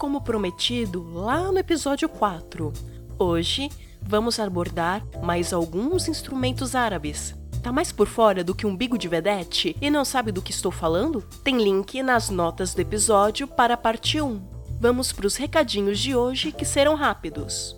Como prometido lá no episódio 4, hoje vamos abordar mais alguns instrumentos árabes. Tá mais por fora do que um bigo de vedete e não sabe do que estou falando? Tem link nas notas do episódio para a parte 1. Vamos para os recadinhos de hoje que serão rápidos.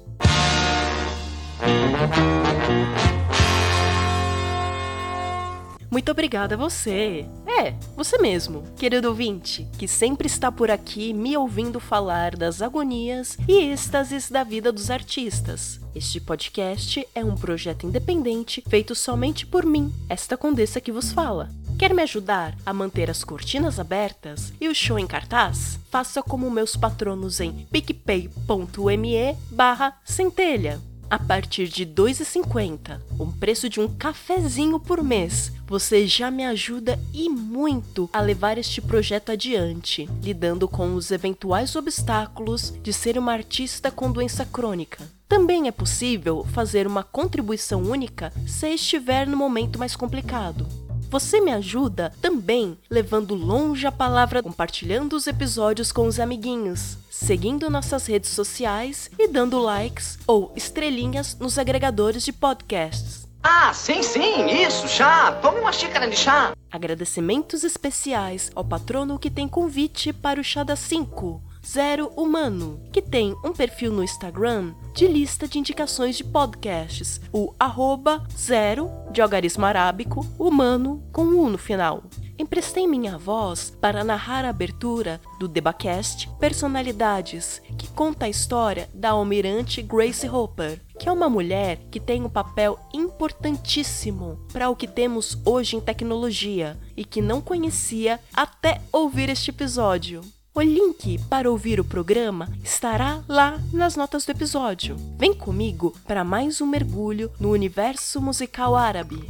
Muito obrigada a você. É, você mesmo, querido ouvinte, que sempre está por aqui me ouvindo falar das agonias e êxtases da vida dos artistas. Este podcast é um projeto independente feito somente por mim, esta condessa que vos fala. Quer me ajudar a manter as cortinas abertas e o show em cartaz? Faça como meus patronos em picpay.me barra centelha a partir de R$ 2,50, um preço de um cafezinho por mês, você já me ajuda e muito a levar este projeto adiante, lidando com os eventuais obstáculos de ser uma artista com doença crônica. Também é possível fazer uma contribuição única se estiver no momento mais complicado. Você me ajuda também levando longe a palavra, compartilhando os episódios com os amiguinhos, seguindo nossas redes sociais e dando likes ou estrelinhas nos agregadores de podcasts. Ah, sim, sim, isso, chá. Tome uma xícara de chá. Agradecimentos especiais ao patrono que tem convite para o chá das 5 Zero Humano, que tem um perfil no Instagram de lista de indicações de podcasts, o arroba zero, de algarismo arábico, humano com U no final. Emprestei minha voz para narrar a abertura do Debacast Personalidades, que conta a história da almirante Grace Hopper, que é uma mulher que tem um papel importantíssimo para o que temos hoje em tecnologia e que não conhecia até ouvir este episódio. O link para ouvir o programa estará lá nas notas do episódio. Vem comigo para mais um mergulho no universo musical árabe.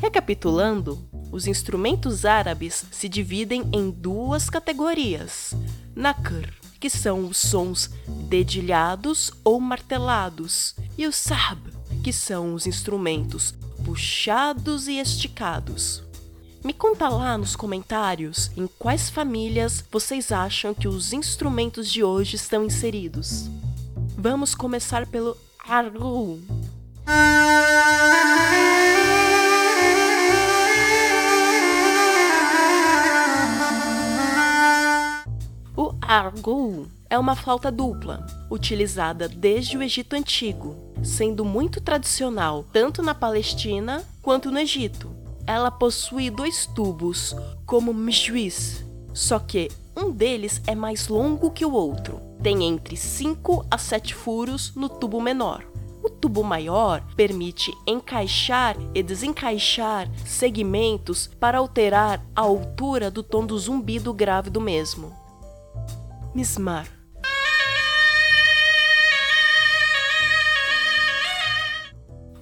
Recapitulando, os instrumentos árabes se dividem em duas categorias: nakr, que são os sons dedilhados ou martelados, e o sab, que são os instrumentos puxados e esticados. Me conta lá nos comentários em quais famílias vocês acham que os instrumentos de hoje estão inseridos. Vamos começar pelo argu. O argu é uma flauta dupla, utilizada desde o Egito Antigo, sendo muito tradicional tanto na Palestina quanto no Egito ela possui dois tubos, como mjuiz, só que um deles é mais longo que o outro. Tem entre 5 a 7 furos no tubo menor. O tubo maior permite encaixar e desencaixar segmentos para alterar a altura do tom do zumbido grave do mesmo. Mismar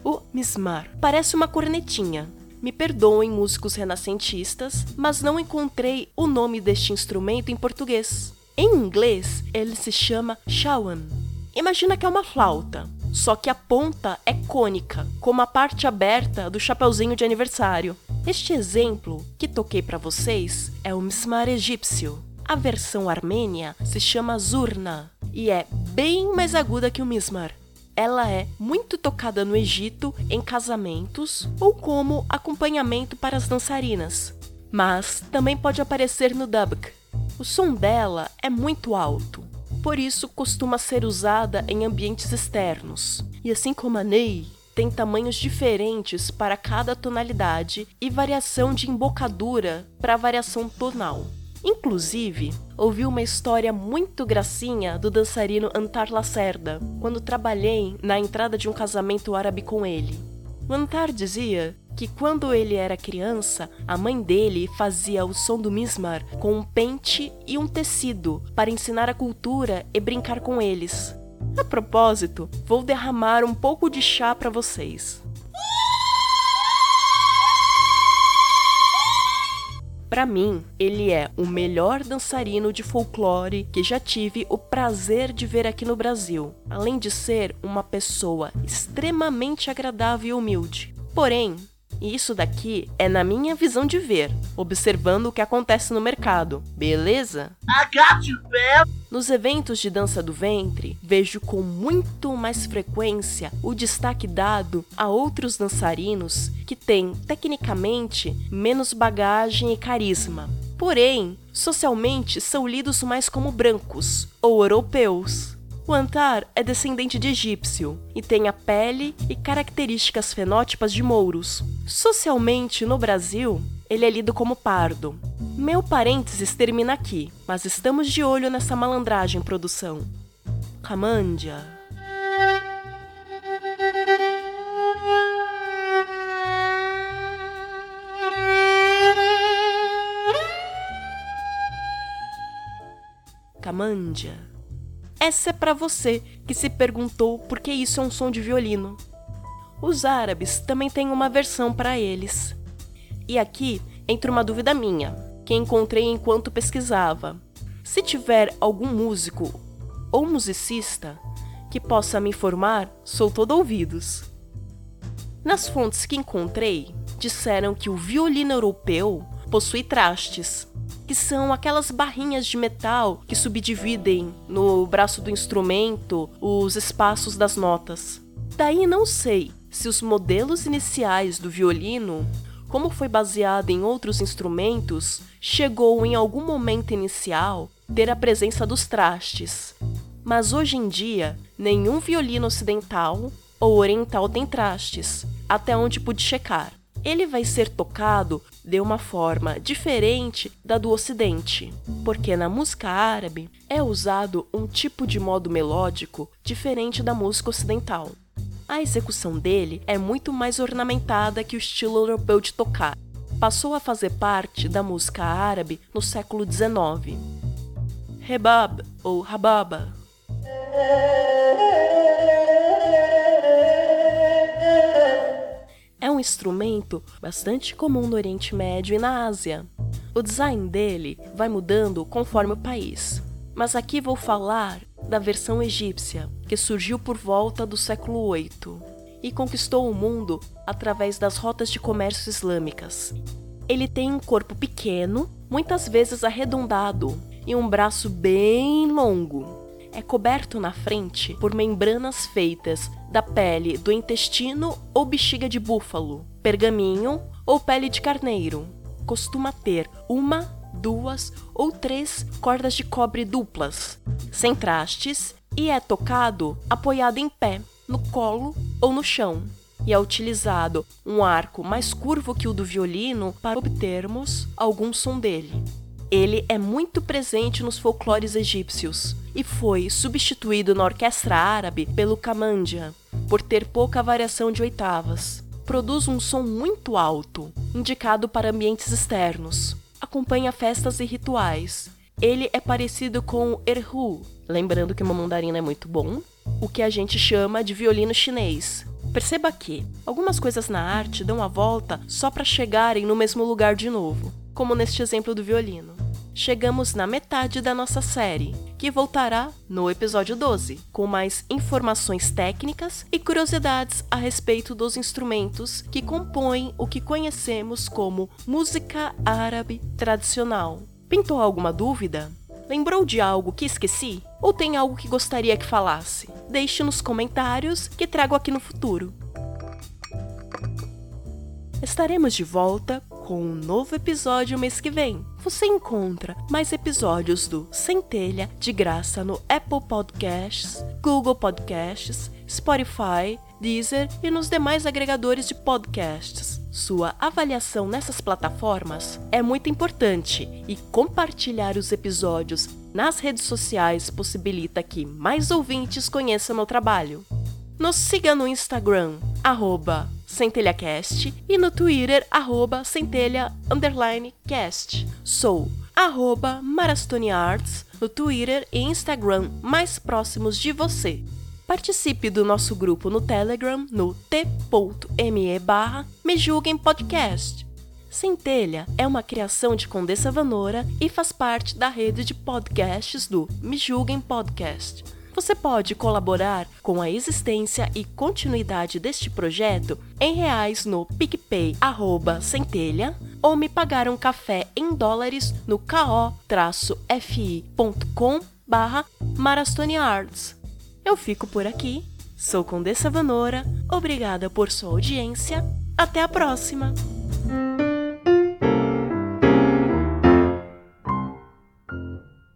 O mismar parece uma cornetinha, me perdoem, músicos renascentistas, mas não encontrei o nome deste instrumento em português. Em inglês, ele se chama shawan. Imagina que é uma flauta, só que a ponta é cônica, como a parte aberta do chapeuzinho de aniversário. Este exemplo que toquei para vocês é o mismar egípcio. A versão armênia se chama zurna e é bem mais aguda que o mismar ela é muito tocada no Egito em casamentos ou como acompanhamento para as dançarinas, mas também pode aparecer no dubk. O som dela é muito alto, por isso costuma ser usada em ambientes externos. E assim como a Ney, tem tamanhos diferentes para cada tonalidade e variação de embocadura para variação tonal. Inclusive, ouvi uma história muito gracinha do dançarino Antar Lacerda, quando trabalhei na entrada de um casamento árabe com ele. O Antar dizia que quando ele era criança, a mãe dele fazia o som do mismar com um pente e um tecido para ensinar a cultura e brincar com eles. A propósito, vou derramar um pouco de chá para vocês. Para mim, ele é o melhor dançarino de folclore que já tive o prazer de ver aqui no Brasil, além de ser uma pessoa extremamente agradável e humilde. Porém, isso daqui é na minha visão de ver, observando o que acontece no mercado, beleza? I got you, Nos eventos de dança do ventre, vejo com muito mais frequência o destaque dado a outros dançarinos que têm, tecnicamente, menos bagagem e carisma. Porém, socialmente são lidos mais como brancos ou europeus. O Antar é descendente de egípcio e tem a pele e características fenótipas de mouros. Socialmente, no Brasil, ele é lido como pardo. Meu parênteses termina aqui, mas estamos de olho nessa malandragem produção. Camândia. Camândia. Essa é para você que se perguntou por que isso é um som de violino. Os árabes também têm uma versão para eles. E aqui entra uma dúvida minha, que encontrei enquanto pesquisava. Se tiver algum músico ou musicista que possa me informar, sou todo ouvidos. Nas fontes que encontrei, disseram que o violino europeu possui trastes, que são aquelas barrinhas de metal que subdividem no braço do instrumento os espaços das notas. Daí não sei se os modelos iniciais do violino, como foi baseado em outros instrumentos, chegou em algum momento inicial ter a presença dos trastes. Mas hoje em dia, nenhum violino ocidental ou oriental tem trastes, até onde pude checar ele vai ser tocado de uma forma diferente da do Ocidente, porque na música árabe é usado um tipo de modo melódico diferente da música ocidental. A execução dele é muito mais ornamentada que o estilo europeu de tocar. Passou a fazer parte da música árabe no século XIX. Rebab ou rababa um instrumento bastante comum no Oriente Médio e na Ásia. O design dele vai mudando conforme o país. Mas aqui vou falar da versão egípcia, que surgiu por volta do século VIII e conquistou o mundo através das rotas de comércio islâmicas. Ele tem um corpo pequeno, muitas vezes arredondado, e um braço bem longo é coberto na frente por membranas feitas da pele do intestino ou bexiga de búfalo, pergaminho ou pele de carneiro. Costuma ter uma, duas ou três cordas de cobre duplas, sem trastes, e é tocado apoiado em pé, no colo ou no chão. E é utilizado um arco mais curvo que o do violino para obtermos algum som dele. Ele é muito presente nos folclores egípcios e foi substituído na orquestra árabe pelo kamandia, por ter pouca variação de oitavas. Produz um som muito alto, indicado para ambientes externos. Acompanha festas e rituais. Ele é parecido com o erhu, lembrando que uma mandarina é muito bom, o que a gente chama de violino chinês. Perceba que algumas coisas na arte dão a volta só para chegarem no mesmo lugar de novo como neste exemplo do violino. Chegamos na metade da nossa série, que voltará no episódio 12, com mais informações técnicas e curiosidades a respeito dos instrumentos que compõem o que conhecemos como música árabe tradicional. Pintou alguma dúvida? Lembrou de algo que esqueci? Ou tem algo que gostaria que falasse? Deixe nos comentários que trago aqui no futuro. Estaremos de volta com um novo episódio mês que vem. Você encontra mais episódios do Centelha de graça no Apple Podcasts, Google Podcasts, Spotify, Deezer e nos demais agregadores de podcasts. Sua avaliação nessas plataformas é muito importante e compartilhar os episódios nas redes sociais possibilita que mais ouvintes conheçam meu trabalho. Nos siga no Instagram, arroba CentelhaCast e no Twitter, arroba centelha, cast. Sou arroba Marastoniarts no Twitter e Instagram mais próximos de você. Participe do nosso grupo no Telegram no t.me barra Me Julguem Podcast. Centelha é uma criação de Condessa Vanora e faz parte da rede de podcasts do Me Julguem Podcast. Você pode colaborar com a existência e continuidade deste projeto em reais no PicPay arroba centelha ou me pagar um café em dólares no ko-fi.com barra Arts. Eu fico por aqui, sou Condessa Vanora, obrigada por sua audiência, até a próxima!